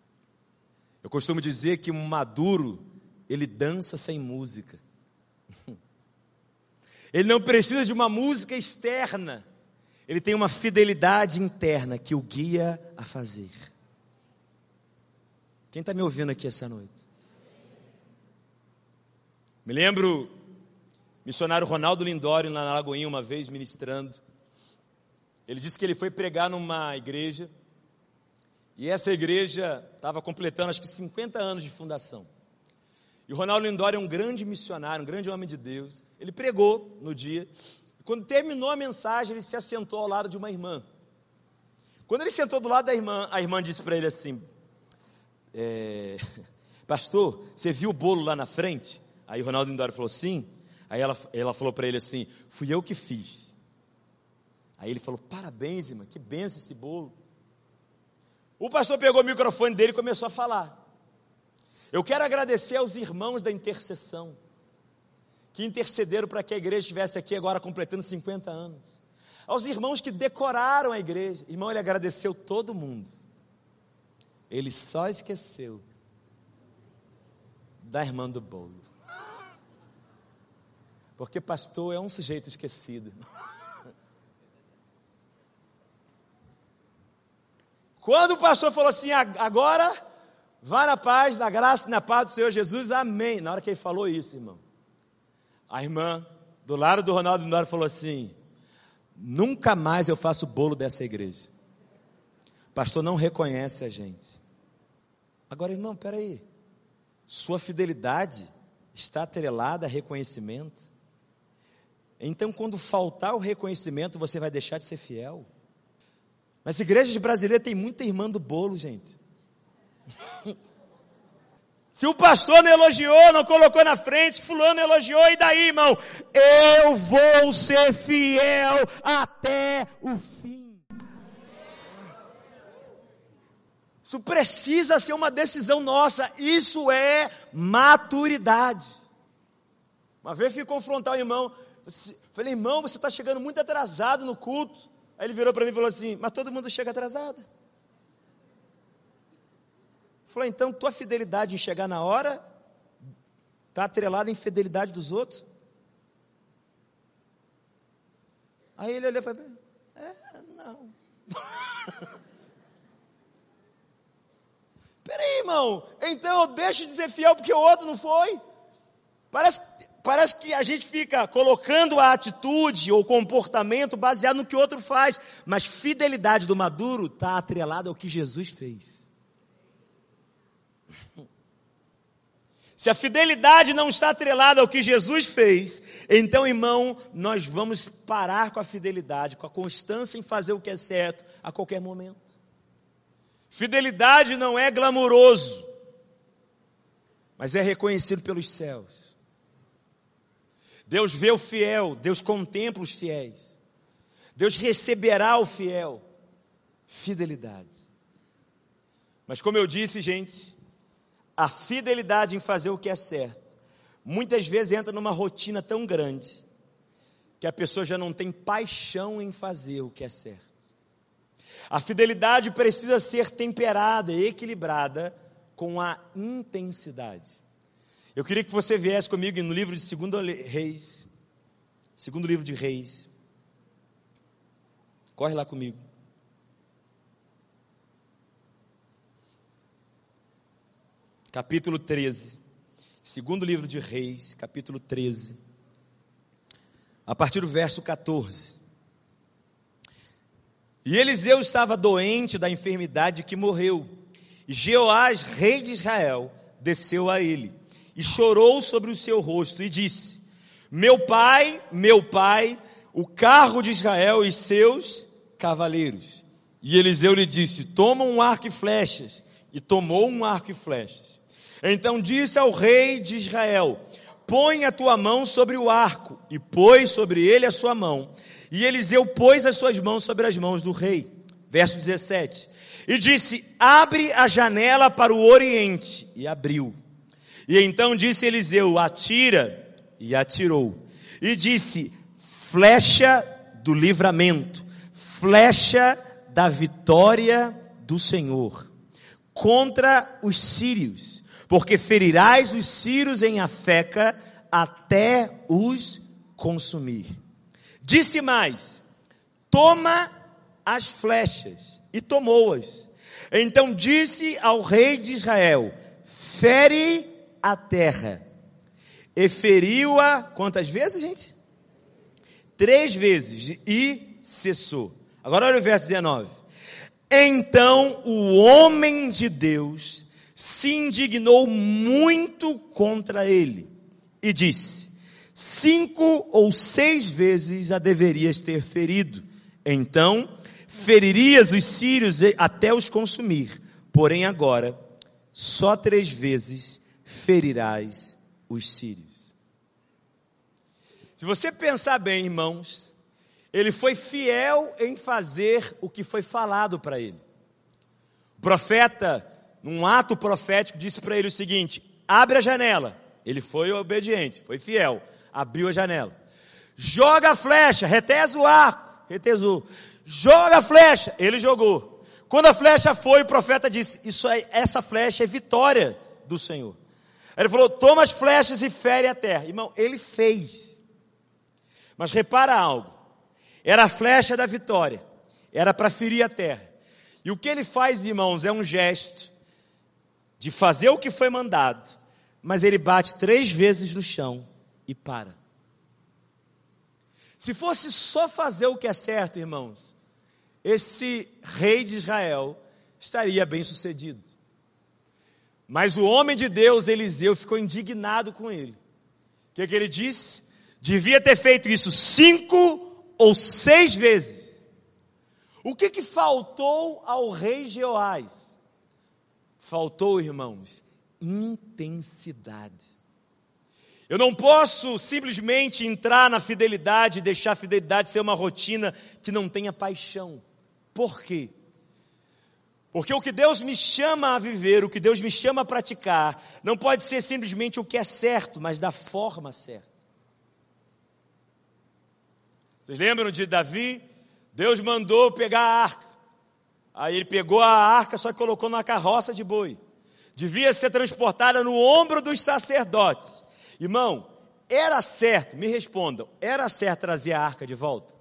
Eu costumo dizer que um maduro, ele dança sem música. Ele não precisa de uma música externa. Ele tem uma fidelidade interna que o guia a fazer. Quem está me ouvindo aqui essa noite? Me lembro Missionário Ronaldo Lindório, na Lagoinha, uma vez ministrando. Ele disse que ele foi pregar numa igreja. E essa igreja estava completando acho que 50 anos de fundação. E o Ronaldo Lindório é um grande missionário, um grande homem de Deus. Ele pregou no dia. Quando terminou a mensagem, ele se assentou ao lado de uma irmã. Quando ele sentou do lado da irmã, a irmã disse para ele assim: é, Pastor, você viu o bolo lá na frente? Aí o Ronaldo Lindório falou: Sim. Aí ela, ela falou para ele assim: Fui eu que fiz. Aí ele falou: Parabéns, irmã, que benção esse bolo. O pastor pegou o microfone dele e começou a falar. Eu quero agradecer aos irmãos da intercessão, que intercederam para que a igreja estivesse aqui agora completando 50 anos. Aos irmãos que decoraram a igreja. Irmão, ele agradeceu todo mundo. Ele só esqueceu da irmã do bolo. Porque pastor é um sujeito esquecido. Quando o pastor falou assim, agora vá na paz, na graça e na paz do Senhor Jesus, amém. Na hora que ele falou isso, irmão, a irmã do lado do Ronaldo Nora falou assim: nunca mais eu faço bolo dessa igreja. O pastor não reconhece a gente. Agora, irmão, peraí. Sua fidelidade está atrelada a reconhecimento? Então, quando faltar o reconhecimento, você vai deixar de ser fiel. Nas igrejas brasileiras tem muita irmã do bolo, gente. Se o pastor não elogiou, não colocou na frente, fulano elogiou, e daí, irmão? Eu vou ser fiel até o fim. Isso precisa ser uma decisão nossa, isso é maturidade. Uma vez fui confrontar o irmão, Falei, irmão, você está chegando muito atrasado no culto. Aí ele virou para mim e falou assim: Mas todo mundo chega atrasado. Falou, então tua fidelidade em chegar na hora está atrelada em fidelidade dos outros? Aí ele olhou para mim: É, não. Peraí, irmão, então eu deixo de ser fiel porque o outro não foi? Parece parece que a gente fica colocando a atitude ou comportamento baseado no que o outro faz, mas fidelidade do maduro está atrelada ao que Jesus fez. Se a fidelidade não está atrelada ao que Jesus fez, então, irmão, nós vamos parar com a fidelidade, com a constância em fazer o que é certo a qualquer momento. Fidelidade não é glamuroso, mas é reconhecido pelos céus. Deus vê o fiel, Deus contempla os fiéis. Deus receberá o fiel. Fidelidade. Mas como eu disse, gente, a fidelidade em fazer o que é certo, muitas vezes entra numa rotina tão grande que a pessoa já não tem paixão em fazer o que é certo. A fidelidade precisa ser temperada e equilibrada com a intensidade. Eu queria que você viesse comigo no livro de 2 Reis, segundo livro de Reis. Corre lá comigo. Capítulo 13. Segundo livro de Reis, capítulo 13. A partir do verso 14. E Eliseu estava doente da enfermidade que morreu. E Jeoás, rei de Israel, desceu a ele e chorou sobre o seu rosto e disse: Meu pai, meu pai, o carro de Israel e seus cavaleiros. E Eliseu lhe disse: Toma um arco e flechas. E tomou um arco e flechas. Então disse ao rei de Israel: Põe a tua mão sobre o arco, e pôs sobre ele a sua mão. E Eliseu pôs as suas mãos sobre as mãos do rei. Verso 17. E disse: Abre a janela para o oriente. E abriu. E então disse Eliseu: Atira. E atirou. E disse: Flecha do livramento, flecha da vitória do Senhor contra os sírios porque ferirás os círios em Afeca até os consumir. Disse mais: Toma as flechas, e tomou-as. Então disse ao rei de Israel: Fere a terra. E feriu-a quantas vezes, gente? Três vezes e cessou. Agora olha o verso 19. Então o homem de Deus se indignou muito contra ele e disse: Cinco ou seis vezes a deverias ter ferido, então feririas os sírios até os consumir. Porém, agora, só três vezes ferirás os sírios. Se você pensar bem, irmãos, ele foi fiel em fazer o que foi falado para ele. O profeta num ato profético, disse para ele o seguinte: abre a janela. Ele foi obediente, foi fiel, abriu a janela. Joga a flecha, retesa o arco, retesou. Joga a flecha, ele jogou. Quando a flecha foi, o profeta disse: Isso é, essa flecha é vitória do Senhor. Ele falou: Toma as flechas e fere a terra. Irmão, ele fez. Mas repara algo: era a flecha da vitória, era para ferir a terra. E o que ele faz, irmãos, é um gesto de fazer o que foi mandado, mas ele bate três vezes no chão e para. Se fosse só fazer o que é certo, irmãos, esse rei de Israel estaria bem sucedido. Mas o homem de Deus, Eliseu, ficou indignado com ele. O que, que ele disse? Devia ter feito isso cinco ou seis vezes. O que, que faltou ao rei Jeoás? Faltou, irmãos, intensidade. Eu não posso simplesmente entrar na fidelidade e deixar a fidelidade ser uma rotina que não tenha paixão. Por quê? Porque o que Deus me chama a viver, o que Deus me chama a praticar, não pode ser simplesmente o que é certo, mas da forma certa. Vocês lembram de Davi? Deus mandou pegar a arca. Aí ele pegou a arca, só que colocou na carroça de boi. Devia ser transportada no ombro dos sacerdotes. Irmão, era certo, me respondam, era certo trazer a arca de volta?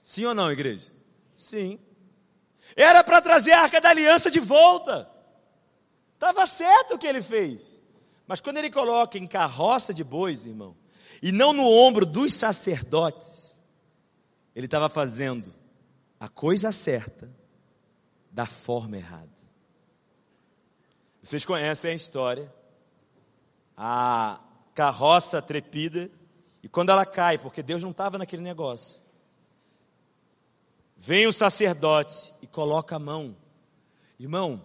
Sim ou não, igreja? Sim. Era para trazer a arca da aliança de volta. Estava certo o que ele fez. Mas quando ele coloca em carroça de bois, irmão, e não no ombro dos sacerdotes, ele estava fazendo a coisa certa da forma errada. Vocês conhecem a história. A carroça trepida, e quando ela cai, porque Deus não estava naquele negócio, vem o sacerdote e coloca a mão. Irmão,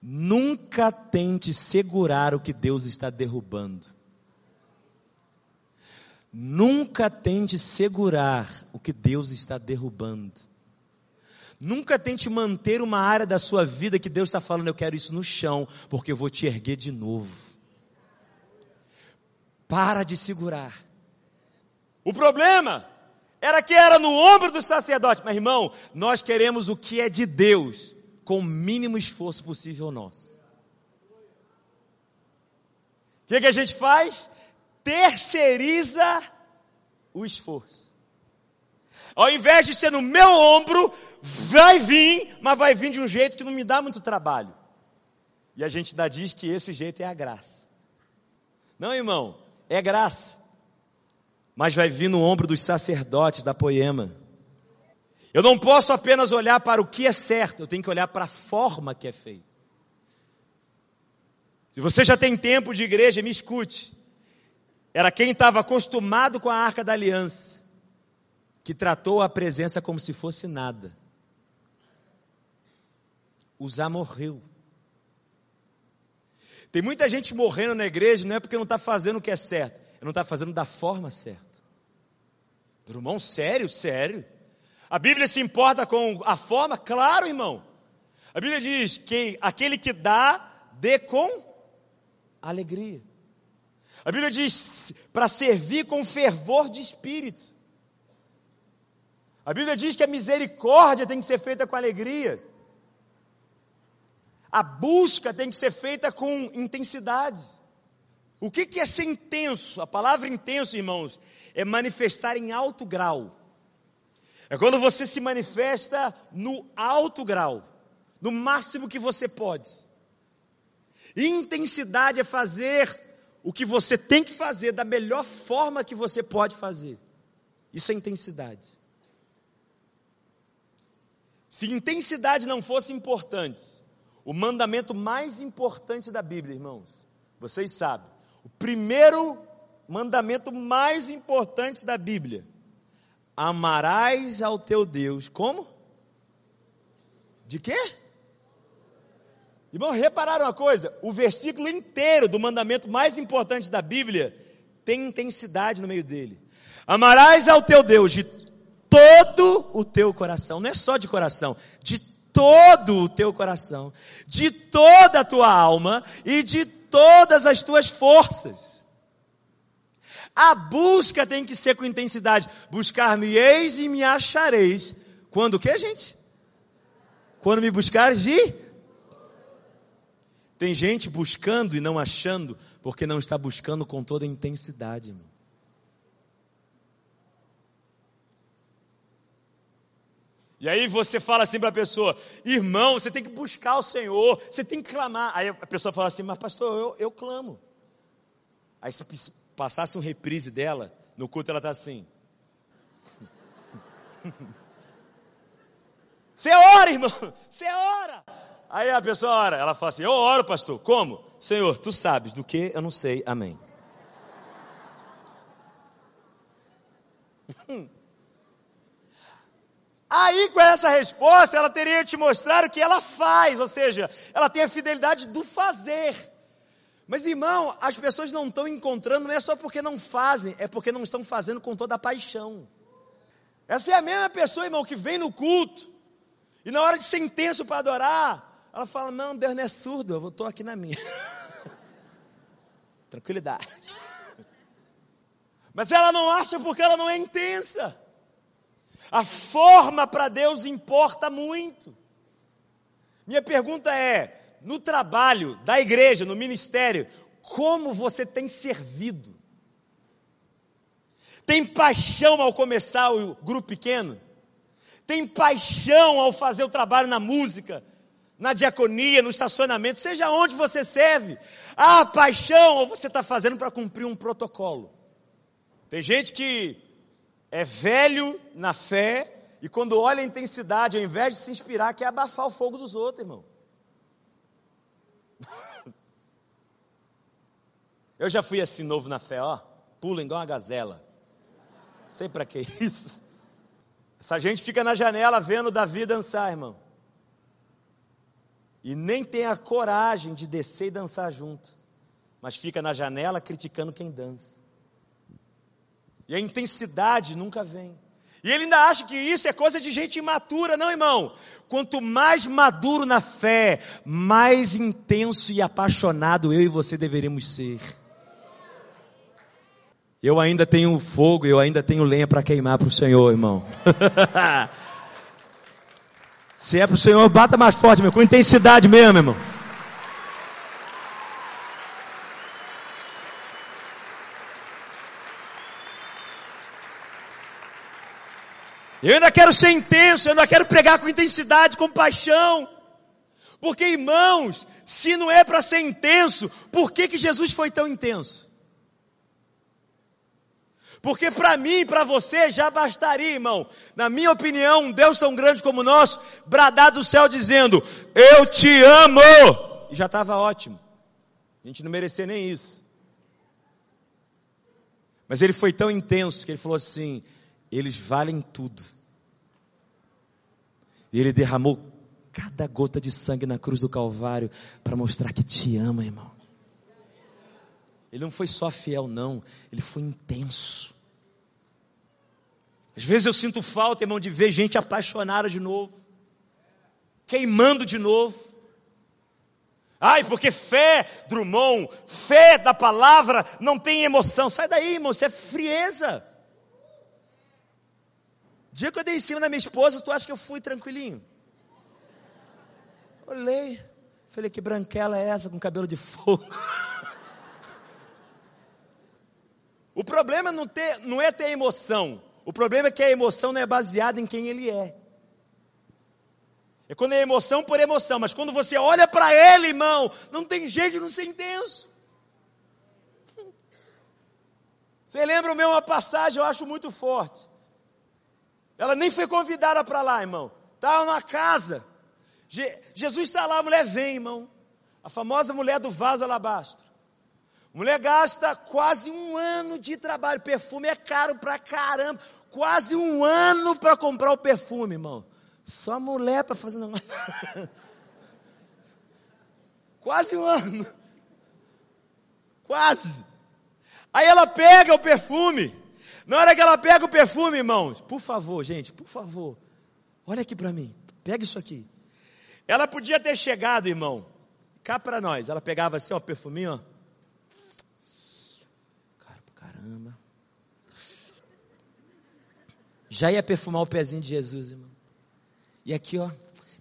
nunca tente segurar o que Deus está derrubando. Nunca tente segurar o que Deus está derrubando. Nunca tente manter uma área da sua vida que Deus está falando, eu quero isso no chão, porque eu vou te erguer de novo. Para de segurar. O problema era que era no ombro do sacerdote. Mas, irmão, nós queremos o que é de Deus, com o mínimo esforço possível nosso. O que, que a gente faz? Terceiriza o esforço. Ao invés de ser no meu ombro, vai vir, mas vai vir de um jeito que não me dá muito trabalho. E a gente ainda diz que esse jeito é a graça. Não, irmão, é graça mas vai vir no ombro dos sacerdotes da poema. Eu não posso apenas olhar para o que é certo, eu tenho que olhar para a forma que é feito. Se você já tem tempo de igreja, me escute. Era quem estava acostumado com a arca da aliança, que tratou a presença como se fosse nada. Uzá morreu. Tem muita gente morrendo na igreja, não é porque não está fazendo o que é certo, não está fazendo da forma certa. Irmão, sério, sério. A Bíblia se importa com a forma? Claro, irmão. A Bíblia diz que aquele que dá, dê com alegria. A Bíblia diz para servir com fervor de espírito. A Bíblia diz que a misericórdia tem que ser feita com alegria. A busca tem que ser feita com intensidade. O que, é ser intenso? A palavra intenso, irmãos, é manifestar em alto grau. É quando você se manifesta no alto grau, no máximo que você pode. Intensidade é fazer o que você tem que fazer da melhor forma que você pode fazer. Isso é intensidade. Se intensidade não fosse importante, o mandamento mais importante da Bíblia, irmãos, vocês sabem, o primeiro mandamento mais importante da Bíblia: amarás ao teu Deus. Como? De quê? Irmão, repararam uma coisa? O versículo inteiro do mandamento mais importante da Bíblia tem intensidade no meio dele. Amarás ao teu Deus de todo o teu coração, não é só de coração, de todo o teu coração, de toda a tua alma e de todas as tuas forças. A busca tem que ser com intensidade. Buscar-me-eis e me achareis. Quando o que, gente? Quando me buscares de. Tem gente buscando e não achando, porque não está buscando com toda a intensidade, irmão. E aí você fala assim para a pessoa, irmão, você tem que buscar o Senhor, você tem que clamar. Aí a pessoa fala assim, mas pastor, eu, eu clamo. Aí você passasse um reprise dela, no culto ela está assim. Você ora, irmão, você ora. Aí a pessoa ora, ela fala assim: Eu oro, pastor. Como? Senhor, tu sabes do que? Eu não sei. Amém. Aí, com essa resposta, ela teria te mostrar o que ela faz, ou seja, ela tem a fidelidade do fazer. Mas, irmão, as pessoas não estão encontrando, não é só porque não fazem, é porque não estão fazendo com toda a paixão. Essa é a mesma pessoa, irmão, que vem no culto, e na hora de ser intenso para adorar, ela fala: Não, Deus não é surdo, eu estou aqui na minha. Tranquilidade. Mas ela não acha porque ela não é intensa. A forma para Deus importa muito. Minha pergunta é: no trabalho da igreja, no ministério, como você tem servido? Tem paixão ao começar o grupo pequeno? Tem paixão ao fazer o trabalho na música, na diaconia, no estacionamento, seja onde você serve. Ah, paixão, ou você está fazendo para cumprir um protocolo. Tem gente que é velho na fé e quando olha a intensidade, ao invés de se inspirar, quer abafar o fogo dos outros, irmão. Eu já fui assim novo na fé, ó, pula igual uma gazela. Sei para que isso. Essa gente fica na janela vendo Davi dançar, irmão. E nem tem a coragem de descer e dançar junto. Mas fica na janela criticando quem dança. E a intensidade nunca vem. E ele ainda acha que isso é coisa de gente imatura, não, irmão. Quanto mais maduro na fé, mais intenso e apaixonado eu e você deveremos ser. Eu ainda tenho fogo, eu ainda tenho lenha para queimar para o Senhor, irmão. Se é para o Senhor, bata mais forte, meu, com intensidade mesmo, irmão. Eu ainda quero ser intenso, eu ainda quero pregar com intensidade, com paixão. Porque, irmãos, se não é para ser intenso, por que, que Jesus foi tão intenso? Porque para mim e para você já bastaria, irmão. Na minha opinião, um Deus tão grande como o nosso, bradar do céu dizendo: Eu te amo. E já estava ótimo. A gente não merecia nem isso. Mas ele foi tão intenso que ele falou assim: Eles valem tudo. E ele derramou cada gota de sangue na cruz do Calvário para mostrar que te ama, irmão. Ele não foi só fiel, não, ele foi intenso. Às vezes eu sinto falta, irmão, de ver gente apaixonada de novo, queimando de novo. Ai, porque fé, Drummond, fé da palavra não tem emoção. Sai daí, irmão, isso é frieza. Dia que eu dei em cima da minha esposa, tu acha que eu fui tranquilinho? Olhei, falei, que branquela é essa com cabelo de fogo? O problema não, ter, não é ter emoção. O problema é que a emoção não é baseada em quem ele é. É quando é emoção por emoção, mas quando você olha para ele, irmão, não tem jeito de não ser intenso. Você lembra o uma passagem, eu acho muito forte. Ela nem foi convidada para lá, irmão. Estava na casa. Je Jesus está lá, a mulher vem, irmão. A famosa mulher do vaso alabastro. Mulher gasta quase um ano de trabalho. Perfume é caro pra caramba. Quase um ano para comprar o perfume, irmão. Só mulher para fazer negócio. Quase um ano. Quase. Aí ela pega o perfume. Na hora que ela pega o perfume, irmãos, por favor, gente, por favor, olha aqui para mim, pega isso aqui. Ela podia ter chegado, irmão, cá para nós. Ela pegava assim, ó, perfuminho, ó. Cara, caramba. Já ia perfumar o pezinho de Jesus, irmão. E aqui, ó,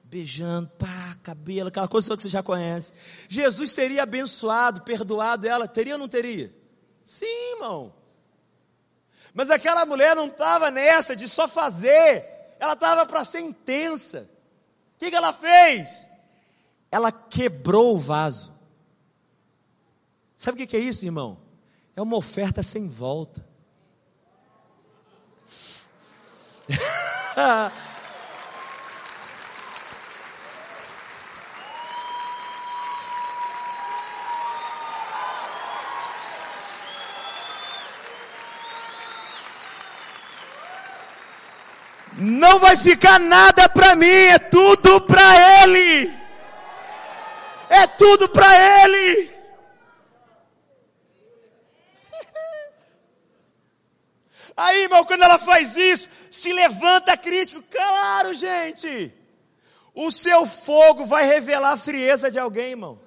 beijando, pá, cabelo, aquela coisa que você já conhece. Jesus teria abençoado, perdoado ela, teria ou não teria? Sim, irmão. Mas aquela mulher não estava nessa de só fazer, ela estava para ser intensa. O que, que ela fez? Ela quebrou o vaso. Sabe o que, que é isso, irmão? É uma oferta sem volta. não vai ficar nada para mim, é tudo para Ele. É tudo para Ele. Aí, irmão, quando ela faz isso, se levanta crítico. Claro, gente. O seu fogo vai revelar a frieza de alguém, irmão.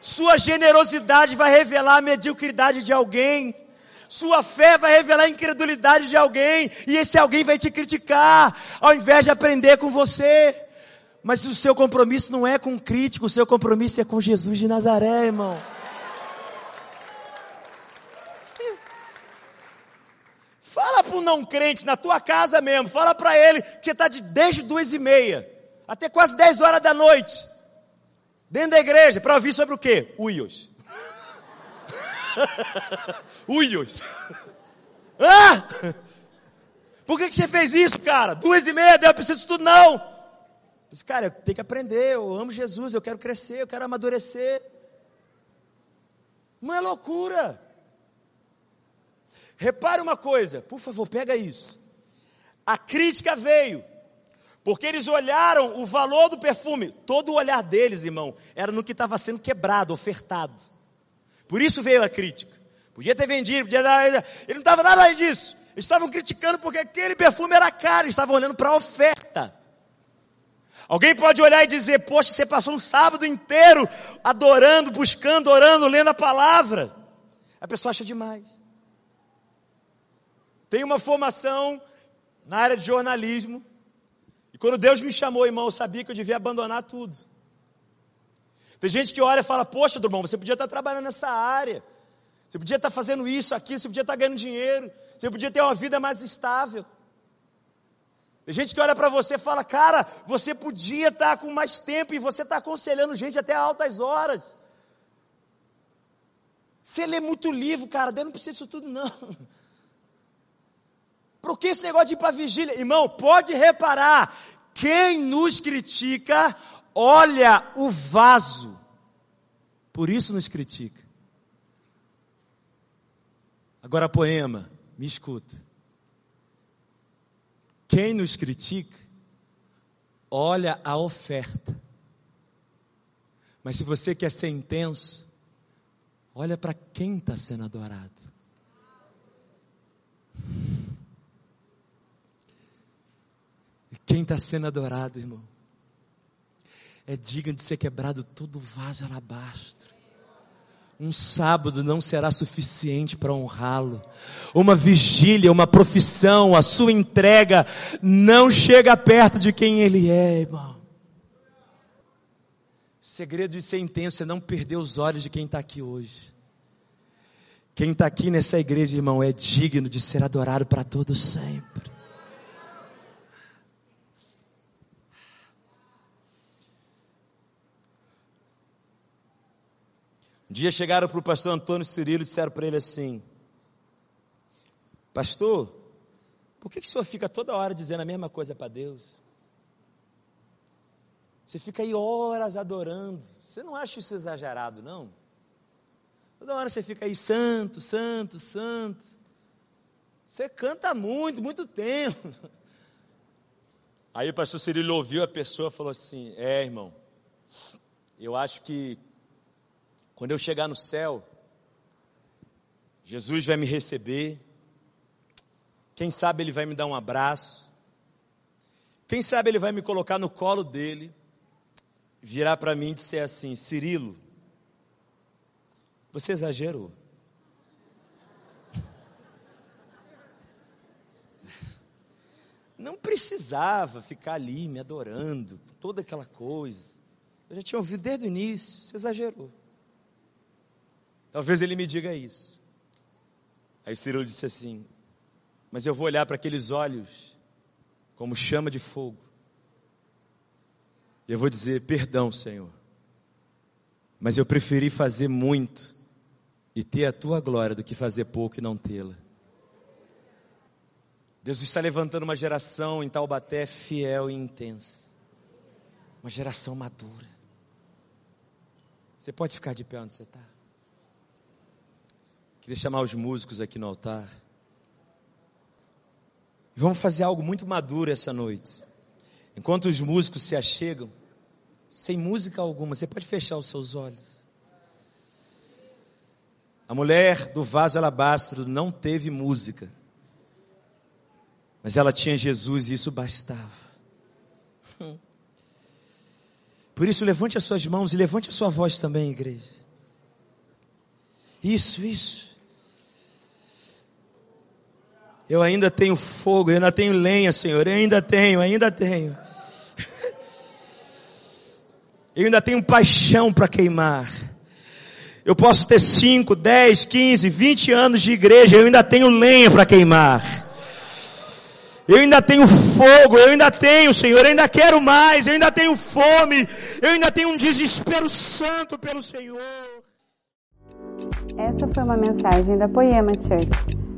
Sua generosidade vai revelar a mediocridade de alguém. Sua fé vai revelar a incredulidade de alguém, e esse alguém vai te criticar, ao invés de aprender com você. Mas o seu compromisso não é com o crítico, o seu compromisso é com Jesus de Nazaré, irmão. Fala para o não crente, na tua casa mesmo, fala para ele que você está de desde duas e meia. até quase 10 horas da noite, dentro da igreja, para ouvir sobre o quê? Uios. Uios. Ah! Por que, que você fez isso, cara? Duas e meia, eu preciso de tudo, não. Disse, cara, eu tenho que aprender, eu amo Jesus, eu quero crescer, eu quero amadurecer. Não é loucura. Repare uma coisa, por favor, pega isso. A crítica veio, porque eles olharam o valor do perfume. Todo o olhar deles, irmão, era no que estava sendo quebrado, ofertado. Por isso veio a crítica. Podia ter vendido, podia dar. Ele não estava nada disso. Eles estavam criticando porque aquele perfume era caro, eles estavam olhando para a oferta. Alguém pode olhar e dizer: Poxa, você passou um sábado inteiro adorando, buscando, orando, lendo a palavra. A pessoa acha demais. Tem uma formação na área de jornalismo. E quando Deus me chamou, irmão, eu sabia que eu devia abandonar tudo. Tem gente que olha e fala: Poxa, irmão, você podia estar trabalhando nessa área. Você podia estar fazendo isso, aqui, você podia estar ganhando dinheiro. Você podia ter uma vida mais estável. Tem gente que olha para você e fala: Cara, você podia estar com mais tempo e você está aconselhando gente até altas horas. Você lê muito livro, cara, Deus não precisa disso tudo, não. Por que esse negócio de ir para vigília? Irmão, pode reparar, quem nos critica, olha o vaso. Por isso nos critica. Agora, poema, me escuta. Quem nos critica, olha a oferta. Mas se você quer ser intenso, olha para quem está sendo adorado. Quem está sendo adorado, irmão, é digno de ser quebrado todo vaso alabastro. Um sábado não será suficiente para honrá-lo. Uma vigília, uma profissão, a sua entrega não chega perto de quem ele é, irmão. O segredo de ser intenso é não perder os olhos de quem está aqui hoje. Quem está aqui nessa igreja, irmão, é digno de ser adorado para todos sempre. Um dia chegaram para o pastor Antônio Cirilo e disseram para ele assim: Pastor, por que, que o senhor fica toda hora dizendo a mesma coisa para Deus? Você fica aí horas adorando. Você não acha isso exagerado, não? Toda hora você fica aí, santo, santo, santo. Você canta muito, muito tempo. Aí o pastor Cirilo ouviu a pessoa e falou assim: É, irmão, eu acho que quando eu chegar no céu, Jesus vai me receber. Quem sabe ele vai me dar um abraço. Quem sabe ele vai me colocar no colo dele, virar para mim e dizer assim: Cirilo, você exagerou. Não precisava ficar ali me adorando, toda aquela coisa. Eu já tinha ouvido desde o início, você exagerou. Talvez ele me diga isso. Aí Ciro disse assim: Mas eu vou olhar para aqueles olhos como chama de fogo. E eu vou dizer: Perdão, Senhor. Mas eu preferi fazer muito e ter a tua glória do que fazer pouco e não tê-la. Deus está levantando uma geração em Taubaté fiel e intensa. Uma geração madura. Você pode ficar de pé onde você está? Queria chamar os músicos aqui no altar. Vamos fazer algo muito maduro essa noite. Enquanto os músicos se achegam, sem música alguma, você pode fechar os seus olhos. A mulher do vaso alabastro não teve música, mas ela tinha Jesus e isso bastava. Por isso, levante as suas mãos e levante a sua voz também, igreja. Isso, isso. Eu ainda tenho fogo, eu ainda tenho lenha, Senhor. Eu ainda tenho, ainda tenho. Eu ainda tenho paixão para queimar. Eu posso ter 5, 10, 15, 20 anos de igreja, eu ainda tenho lenha para queimar. Eu ainda tenho fogo, eu ainda tenho, Senhor, eu ainda quero mais, eu ainda tenho fome, eu ainda tenho um desespero santo pelo Senhor.
Essa foi uma mensagem da Poema Church.